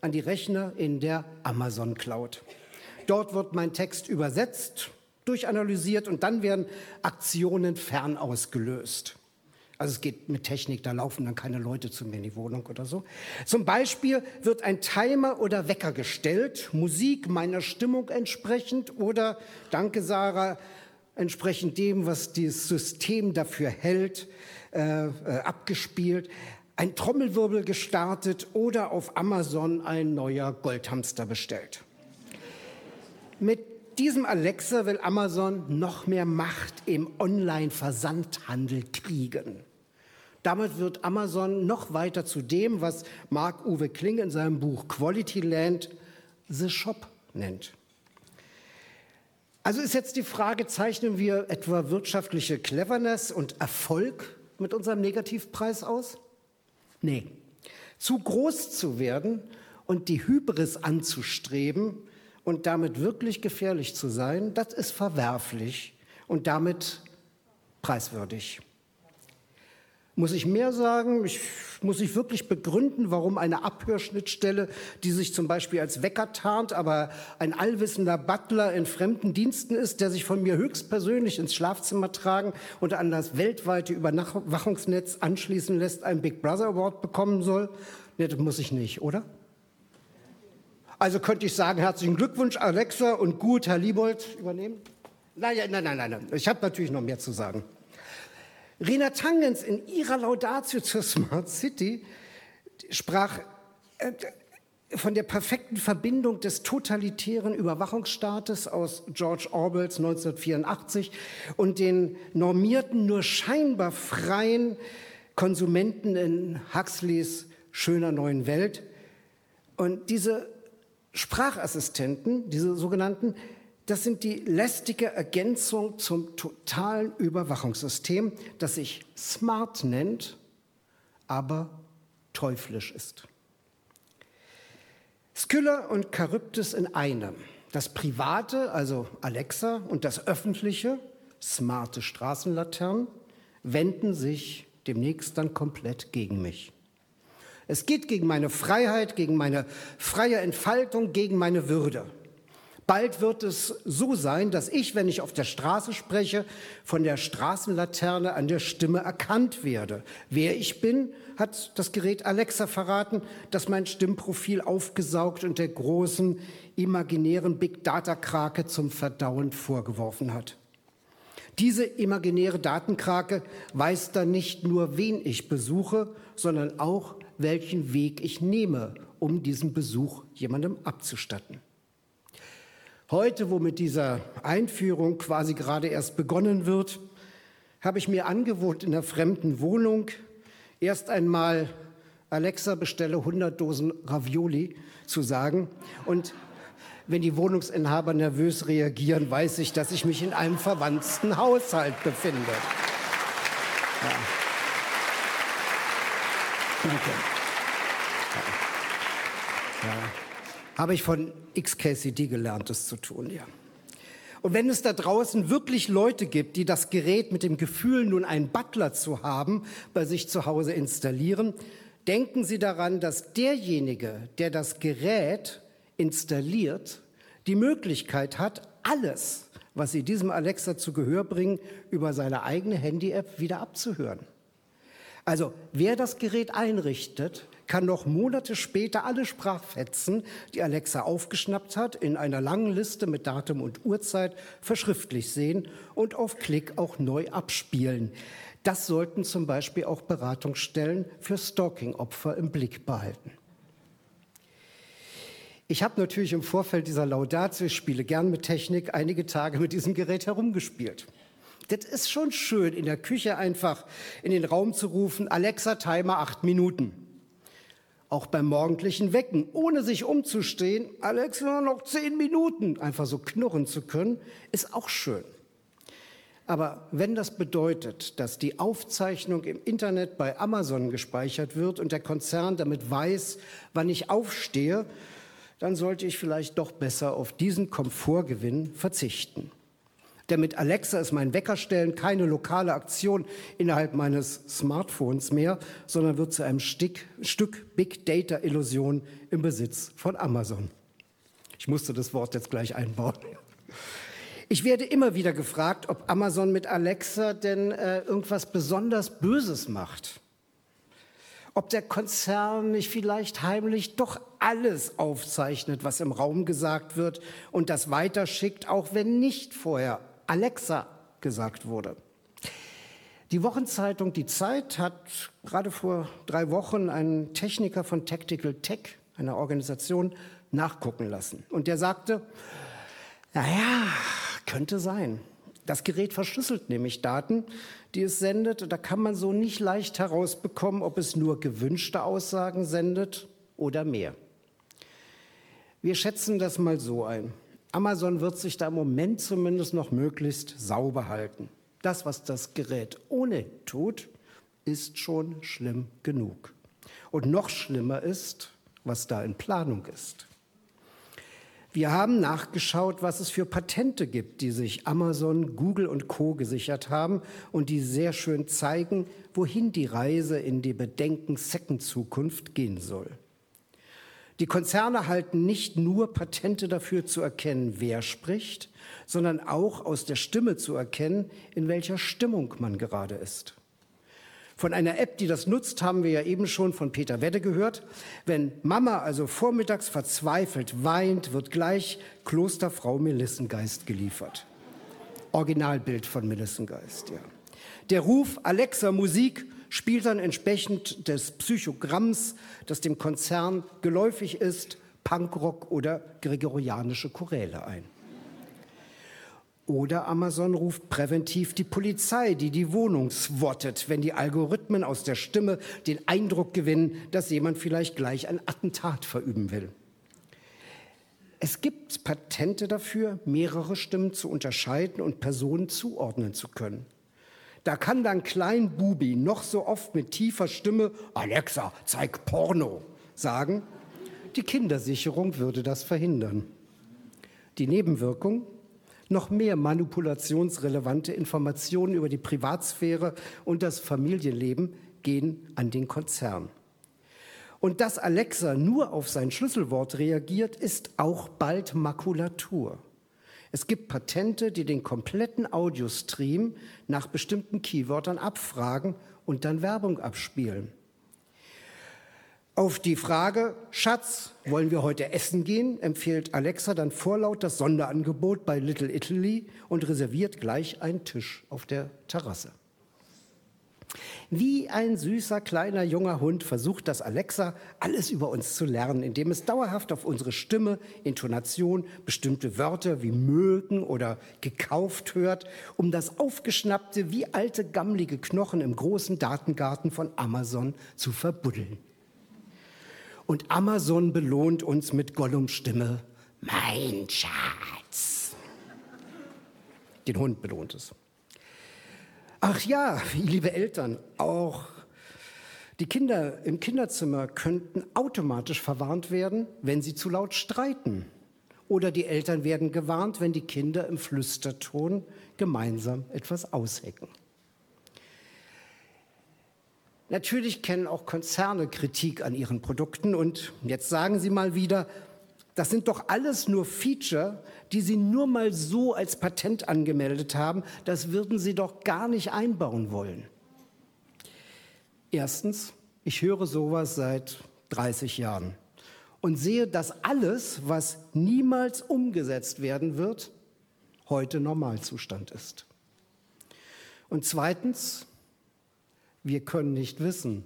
an die Rechner in der Amazon Cloud. Dort wird mein Text übersetzt, durchanalysiert und dann werden Aktionen fernausgelöst. Also es geht mit Technik, da laufen dann keine Leute zu mir in die Wohnung oder so. Zum Beispiel wird ein Timer oder Wecker gestellt, Musik meiner Stimmung entsprechend oder, danke Sarah, entsprechend dem, was das System dafür hält, äh, äh, abgespielt, ein Trommelwirbel gestartet oder auf Amazon ein neuer Goldhamster bestellt. Mit diesem Alexa will Amazon noch mehr Macht im Online-Versandhandel kriegen. Damit wird Amazon noch weiter zu dem, was Marc-Uwe Kling in seinem Buch Quality Land The Shop nennt. Also ist jetzt die Frage, zeichnen wir etwa wirtschaftliche Cleverness und Erfolg mit unserem Negativpreis aus? Nee. Zu groß zu werden und die Hybris anzustreben und damit wirklich gefährlich zu sein, das ist verwerflich und damit preiswürdig. Muss ich mehr sagen? Ich, muss ich wirklich begründen, warum eine Abhörschnittstelle, die sich zum Beispiel als Wecker tarnt, aber ein allwissender Butler in fremden Diensten ist, der sich von mir höchstpersönlich ins Schlafzimmer tragen und an das weltweite Überwachungsnetz anschließen lässt, einen Big Brother Award bekommen soll? Nee, das muss ich nicht, oder? Also könnte ich sagen, herzlichen Glückwunsch, Alexa, und gut, Herr Liebold, übernehmen? Nein, nein, nein, nein, nein. Ich habe natürlich noch mehr zu sagen. Rena Tangens in ihrer Laudatio zur Smart City sprach äh, von der perfekten Verbindung des totalitären Überwachungsstaates aus George Orwells 1984 und den normierten, nur scheinbar freien Konsumenten in Huxleys schöner neuen Welt. Und diese Sprachassistenten, diese sogenannten, das sind die lästige Ergänzung zum totalen Überwachungssystem, das sich smart nennt, aber teuflisch ist. Skylla und Charybdis in einem. Das Private, also Alexa, und das Öffentliche, smarte Straßenlaternen, wenden sich demnächst dann komplett gegen mich. Es geht gegen meine Freiheit, gegen meine freie Entfaltung, gegen meine Würde. Bald wird es so sein, dass ich, wenn ich auf der Straße spreche, von der Straßenlaterne an der Stimme erkannt werde. Wer ich bin, hat das Gerät Alexa verraten, das mein Stimmprofil aufgesaugt und der großen imaginären Big Data Krake zum Verdauen vorgeworfen hat. Diese imaginäre Datenkrake weiß dann nicht nur, wen ich besuche, sondern auch, welchen Weg ich nehme, um diesen Besuch jemandem abzustatten. Heute, wo mit dieser Einführung quasi gerade erst begonnen wird, habe ich mir angewohnt, in einer fremden Wohnung erst einmal Alexa bestelle 100 Dosen Ravioli zu sagen. Und wenn die Wohnungsinhaber nervös reagieren, weiß ich, dass ich mich in einem verwandten Haushalt befinde. Ja. Danke. Ja habe ich von XKCD gelernt, das zu tun, ja. Und wenn es da draußen wirklich Leute gibt, die das Gerät mit dem Gefühl, nun einen Butler zu haben, bei sich zu Hause installieren, denken Sie daran, dass derjenige, der das Gerät installiert, die Möglichkeit hat, alles, was Sie diesem Alexa zu Gehör bringen, über seine eigene Handy-App wieder abzuhören. Also wer das Gerät einrichtet, kann noch Monate später alle Sprachfetzen, die Alexa aufgeschnappt hat, in einer langen Liste mit Datum und Uhrzeit verschriftlich sehen und auf Klick auch neu abspielen. Das sollten zum Beispiel auch Beratungsstellen für Stalking-Opfer im Blick behalten. Ich habe natürlich im Vorfeld dieser Laudatio, ich spiele gern mit Technik, einige Tage mit diesem Gerät herumgespielt. Das ist schon schön, in der Küche einfach in den Raum zu rufen, Alexa, Timer acht Minuten. Auch beim morgendlichen Wecken, ohne sich umzustehen, Alexa, noch zehn Minuten, einfach so knurren zu können, ist auch schön. Aber wenn das bedeutet, dass die Aufzeichnung im Internet bei Amazon gespeichert wird und der Konzern damit weiß, wann ich aufstehe, dann sollte ich vielleicht doch besser auf diesen Komfortgewinn verzichten. Denn mit Alexa ist mein Weckerstellen keine lokale Aktion innerhalb meines Smartphones mehr, sondern wird zu einem Stück, Stück Big Data Illusion im Besitz von Amazon. Ich musste das Wort jetzt gleich einbauen. Ich werde immer wieder gefragt, ob Amazon mit Alexa denn äh, irgendwas besonders Böses macht. Ob der Konzern nicht vielleicht heimlich doch alles aufzeichnet, was im Raum gesagt wird und das weiterschickt, auch wenn nicht vorher Alexa gesagt wurde. Die Wochenzeitung Die Zeit hat gerade vor drei Wochen einen Techniker von Tactical Tech, einer Organisation, nachgucken lassen. Und der sagte, naja, könnte sein. Das Gerät verschlüsselt nämlich Daten, die es sendet. Da kann man so nicht leicht herausbekommen, ob es nur gewünschte Aussagen sendet oder mehr. Wir schätzen das mal so ein. Amazon wird sich da im Moment zumindest noch möglichst sauber halten. Das, was das Gerät ohne tut, ist schon schlimm genug. Und noch schlimmer ist, was da in Planung ist. Wir haben nachgeschaut, was es für Patente gibt, die sich Amazon, Google und Co gesichert haben und die sehr schön zeigen, wohin die Reise in die bedenkensecken Zukunft gehen soll. Die Konzerne halten nicht nur Patente dafür zu erkennen, wer spricht, sondern auch aus der Stimme zu erkennen, in welcher Stimmung man gerade ist. Von einer App, die das nutzt, haben wir ja eben schon von Peter Wedde gehört. Wenn Mama also vormittags verzweifelt weint, wird gleich Klosterfrau Melissengeist geliefert. Originalbild von Melissengeist, ja. Der Ruf Alexa Musik spielt dann entsprechend des Psychogramms, das dem Konzern geläufig ist, Punkrock oder gregorianische Choräle ein. Oder Amazon ruft präventiv die Polizei, die die Wohnung swattet, wenn die Algorithmen aus der Stimme den Eindruck gewinnen, dass jemand vielleicht gleich ein Attentat verüben will. Es gibt Patente dafür, mehrere Stimmen zu unterscheiden und Personen zuordnen zu können. Da kann dann Klein Bubi noch so oft mit tiefer Stimme Alexa, zeig Porno sagen. Die Kindersicherung würde das verhindern. Die Nebenwirkung? Noch mehr manipulationsrelevante Informationen über die Privatsphäre und das Familienleben gehen an den Konzern. Und dass Alexa nur auf sein Schlüsselwort reagiert, ist auch bald Makulatur. Es gibt Patente, die den kompletten Audiostream nach bestimmten Keywörtern abfragen und dann Werbung abspielen. Auf die Frage, Schatz, wollen wir heute essen gehen, empfiehlt Alexa dann vorlaut das Sonderangebot bei Little Italy und reserviert gleich einen Tisch auf der Terrasse. Wie ein süßer kleiner junger Hund versucht das Alexa alles über uns zu lernen, indem es dauerhaft auf unsere Stimme, Intonation, bestimmte Wörter wie mögen oder gekauft hört, um das aufgeschnappte wie alte gammlige Knochen im großen Datengarten von Amazon zu verbuddeln. Und Amazon belohnt uns mit Gollums Stimme, mein Schatz. Den Hund belohnt es. Ach ja, liebe Eltern, auch die Kinder im Kinderzimmer könnten automatisch verwarnt werden, wenn sie zu laut streiten. Oder die Eltern werden gewarnt, wenn die Kinder im Flüsterton gemeinsam etwas aushecken. Natürlich kennen auch Konzerne Kritik an ihren Produkten und jetzt sagen sie mal wieder, das sind doch alles nur Feature, die sie nur mal so als Patent angemeldet haben, das würden sie doch gar nicht einbauen wollen. Erstens, ich höre sowas seit 30 Jahren und sehe, dass alles, was niemals umgesetzt werden wird, heute Normalzustand ist. Und zweitens, wir können nicht wissen,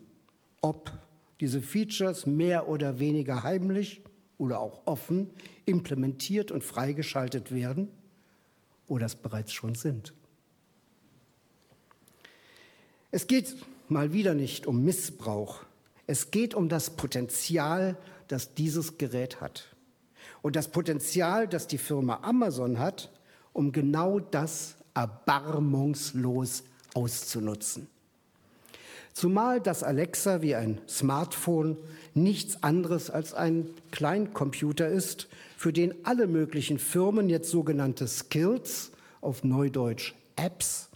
ob diese Features mehr oder weniger heimlich oder auch offen implementiert und freigeschaltet werden oder es bereits schon sind. Es geht mal wieder nicht um Missbrauch. Es geht um das Potenzial, das dieses Gerät hat. Und das Potenzial, das die Firma Amazon hat, um genau das erbarmungslos auszunutzen. Zumal das Alexa wie ein Smartphone nichts anderes als ein Kleincomputer ist, für den alle möglichen Firmen jetzt sogenannte Skills, auf Neudeutsch Apps,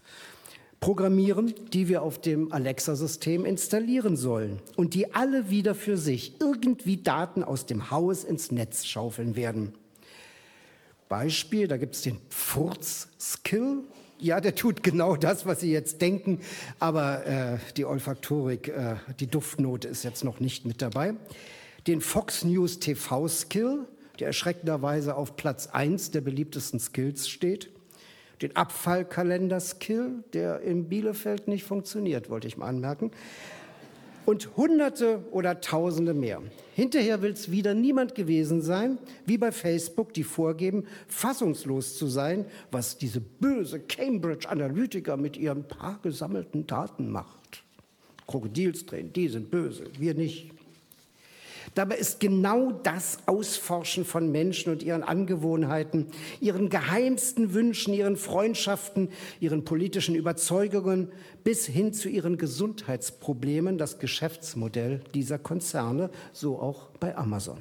programmieren, die wir auf dem Alexa-System installieren sollen und die alle wieder für sich irgendwie Daten aus dem Haus ins Netz schaufeln werden. Beispiel, da gibt es den Furz-Skill. Ja, der tut genau das, was Sie jetzt denken, aber äh, die Olfaktorik, äh, die Duftnote ist jetzt noch nicht mit dabei. Den Fox News TV-Skill, der erschreckenderweise auf Platz 1 der beliebtesten Skills steht den Abfallkalender-Skill, der in Bielefeld nicht funktioniert, wollte ich mal anmerken. Und Hunderte oder Tausende mehr. Hinterher will es wieder niemand gewesen sein, wie bei Facebook, die vorgeben, fassungslos zu sein, was diese böse Cambridge Analytiker mit ihren paar gesammelten Daten macht. Krokodilstränen, die sind böse, wir nicht. Dabei ist genau das Ausforschen von Menschen und ihren Angewohnheiten, ihren geheimsten Wünschen, ihren Freundschaften, ihren politischen Überzeugungen bis hin zu ihren Gesundheitsproblemen das Geschäftsmodell dieser Konzerne, so auch bei Amazon.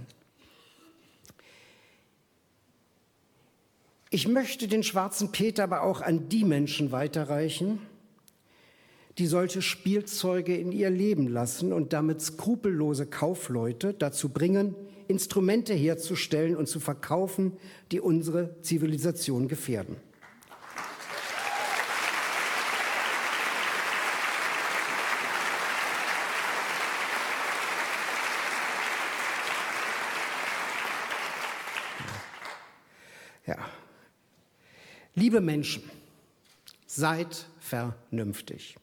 Ich möchte den schwarzen Peter aber auch an die Menschen weiterreichen, die solche Spielzeuge in ihr Leben lassen und damit skrupellose Kaufleute dazu bringen, Instrumente herzustellen und zu verkaufen, die unsere Zivilisation gefährden. Ja. Liebe Menschen, seid vernünftig.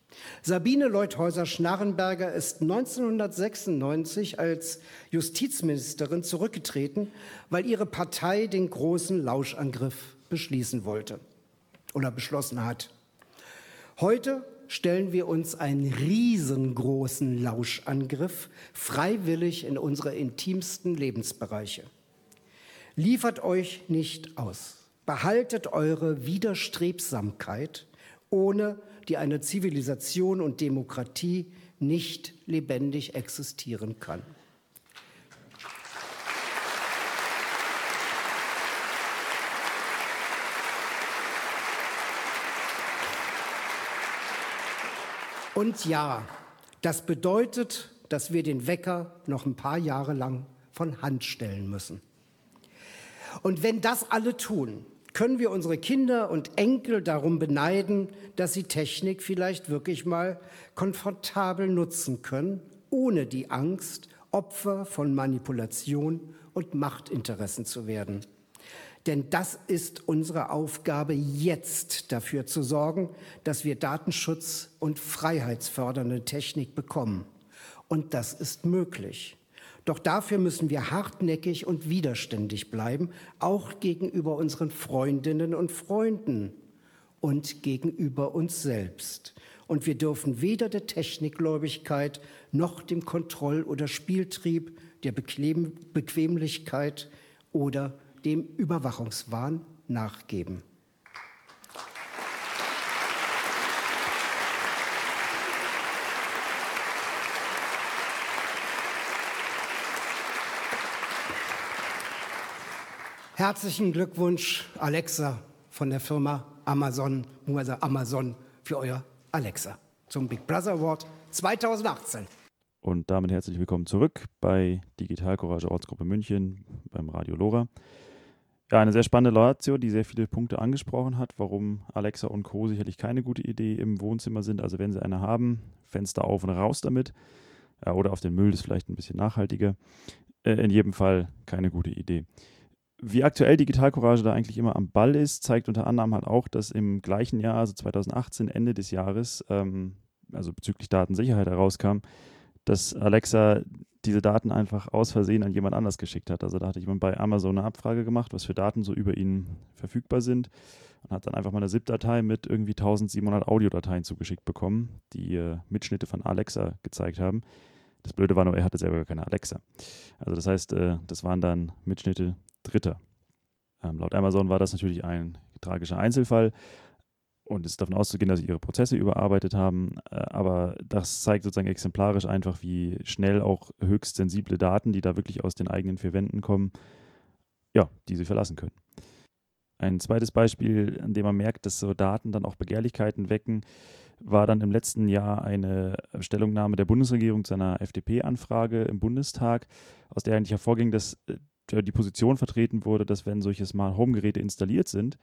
Sabine Leuthäuser-Schnarrenberger ist 1996 als Justizministerin zurückgetreten, weil ihre Partei den großen Lauschangriff beschließen wollte oder beschlossen hat. Heute stellen wir uns einen riesengroßen Lauschangriff freiwillig in unsere intimsten Lebensbereiche. Liefert euch nicht aus. Behaltet eure Widerstrebsamkeit, ohne die eine Zivilisation und Demokratie nicht lebendig existieren kann. Und ja, das bedeutet, dass wir den Wecker noch ein paar Jahre lang von Hand stellen müssen. Und wenn das alle tun, können wir unsere Kinder und Enkel darum beneiden, dass sie Technik vielleicht wirklich mal komfortabel nutzen können, ohne die Angst, Opfer von Manipulation und Machtinteressen zu werden. Denn das ist unsere Aufgabe, jetzt dafür zu sorgen, dass wir Datenschutz und freiheitsfördernde Technik bekommen. Und das ist möglich. Doch dafür müssen wir hartnäckig und widerständig bleiben, auch gegenüber unseren Freundinnen und Freunden und gegenüber uns selbst. Und wir dürfen weder der Technikgläubigkeit noch dem Kontroll- oder Spieltrieb, der Bequem Bequemlichkeit oder dem Überwachungswahn nachgeben. Herzlichen Glückwunsch, Alexa von der Firma Amazon, Amazon für euer Alexa zum Big Brother Award 2018. Und damit herzlich willkommen zurück bei Digital Courage Ortsgruppe München beim Radio Lora. Ja, eine sehr spannende Laudatio, die sehr viele Punkte angesprochen hat, warum Alexa und Co. sicherlich keine gute Idee im Wohnzimmer sind. Also wenn sie eine haben, Fenster auf und raus damit. Ja, oder auf den Müll, das ist vielleicht ein bisschen nachhaltiger. Äh, in jedem Fall keine gute Idee. Wie aktuell Digital Courage da eigentlich immer am Ball ist, zeigt unter anderem halt auch, dass im gleichen Jahr, also 2018, Ende des Jahres, ähm, also bezüglich Datensicherheit herauskam, dass Alexa diese Daten einfach aus Versehen an jemand anders geschickt hat. Also da hatte jemand bei Amazon eine Abfrage gemacht, was für Daten so über ihn verfügbar sind und hat dann einfach mal eine ZIP-Datei mit irgendwie 1700 Audiodateien zugeschickt bekommen, die äh, Mitschnitte von Alexa gezeigt haben. Das Blöde war nur, er hatte selber gar keine Alexa. Also das heißt, äh, das waren dann Mitschnitte Dritter. Ähm, laut Amazon war das natürlich ein tragischer Einzelfall, und es ist davon auszugehen, dass sie ihre Prozesse überarbeitet haben. Äh, aber das zeigt sozusagen exemplarisch einfach, wie schnell auch höchst sensible Daten, die da wirklich aus den eigenen vier Wänden kommen, ja, die sie verlassen können. Ein zweites Beispiel, an dem man merkt, dass so Daten dann auch Begehrlichkeiten wecken, war dann im letzten Jahr eine Stellungnahme der Bundesregierung zu einer FDP-Anfrage im Bundestag, aus der eigentlich hervorging, dass äh, die Position vertreten wurde, dass wenn solche Smart Home-Geräte installiert sind,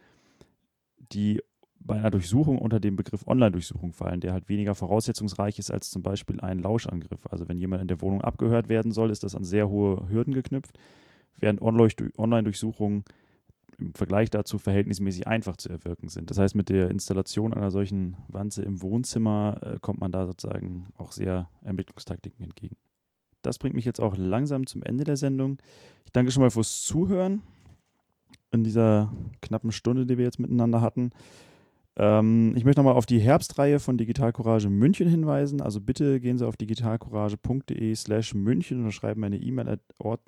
die bei einer Durchsuchung unter dem Begriff Online-Durchsuchung fallen, der halt weniger voraussetzungsreich ist als zum Beispiel ein Lauschangriff. Also wenn jemand in der Wohnung abgehört werden soll, ist das an sehr hohe Hürden geknüpft, während Online-Durchsuchungen im Vergleich dazu verhältnismäßig einfach zu erwirken sind. Das heißt, mit der Installation einer solchen Wanze im Wohnzimmer äh, kommt man da sozusagen auch sehr Ermittlungstaktiken entgegen. Das bringt mich jetzt auch langsam zum Ende der Sendung. Ich danke schon mal fürs Zuhören in dieser knappen Stunde, die wir jetzt miteinander hatten. Ähm, ich möchte nochmal auf die Herbstreihe von Digital Courage München hinweisen. Also bitte gehen Sie auf digitalcourage.de slash München und schreiben eine E-Mail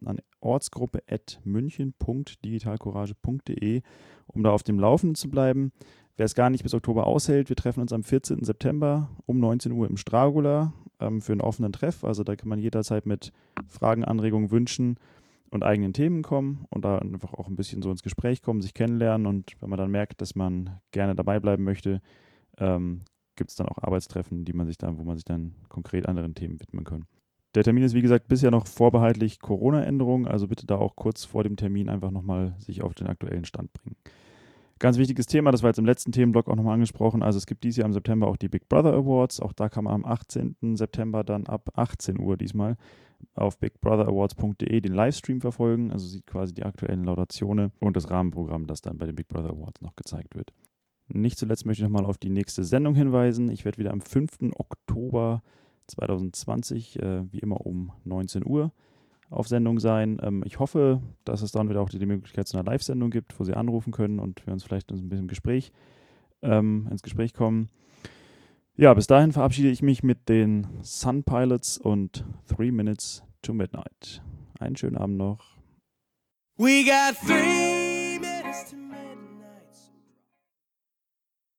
an ortsgruppe.münchen.digitalcourage.de, um da auf dem Laufenden zu bleiben. Wer es gar nicht bis Oktober aushält, wir treffen uns am 14. September um 19 Uhr im Stragula ähm, für einen offenen Treff. Also da kann man jederzeit mit Fragen, Anregungen, Wünschen und eigenen Themen kommen und da einfach auch ein bisschen so ins Gespräch kommen, sich kennenlernen und wenn man dann merkt, dass man gerne dabei bleiben möchte, ähm, gibt es dann auch Arbeitstreffen, die man sich dann, wo man sich dann konkret anderen Themen widmen kann. Der Termin ist wie gesagt bisher noch vorbehaltlich Corona-Änderungen, also bitte da auch kurz vor dem Termin einfach nochmal sich auf den aktuellen Stand bringen. Ganz wichtiges Thema, das war jetzt im letzten Themenblock auch nochmal angesprochen. Also es gibt dieses Jahr im September auch die Big Brother Awards. Auch da kann man am 18. September dann ab 18 Uhr diesmal auf bigbrother.awards.de den Livestream verfolgen. Also sieht quasi die aktuellen Laudationen und das Rahmenprogramm, das dann bei den Big Brother Awards noch gezeigt wird. Nicht zuletzt möchte ich nochmal auf die nächste Sendung hinweisen. Ich werde wieder am 5. Oktober 2020, äh, wie immer um 19 Uhr, auf Sendung sein. Ähm, ich hoffe, dass es dann wieder auch die Möglichkeit zu einer Live-Sendung gibt, wo Sie anrufen können und wir uns vielleicht ein bisschen Gespräch, ähm, ins Gespräch kommen. Ja, bis dahin verabschiede ich mich mit den Sun Pilots und Three Minutes to Midnight. Einen schönen Abend noch. We got three minutes to midnight.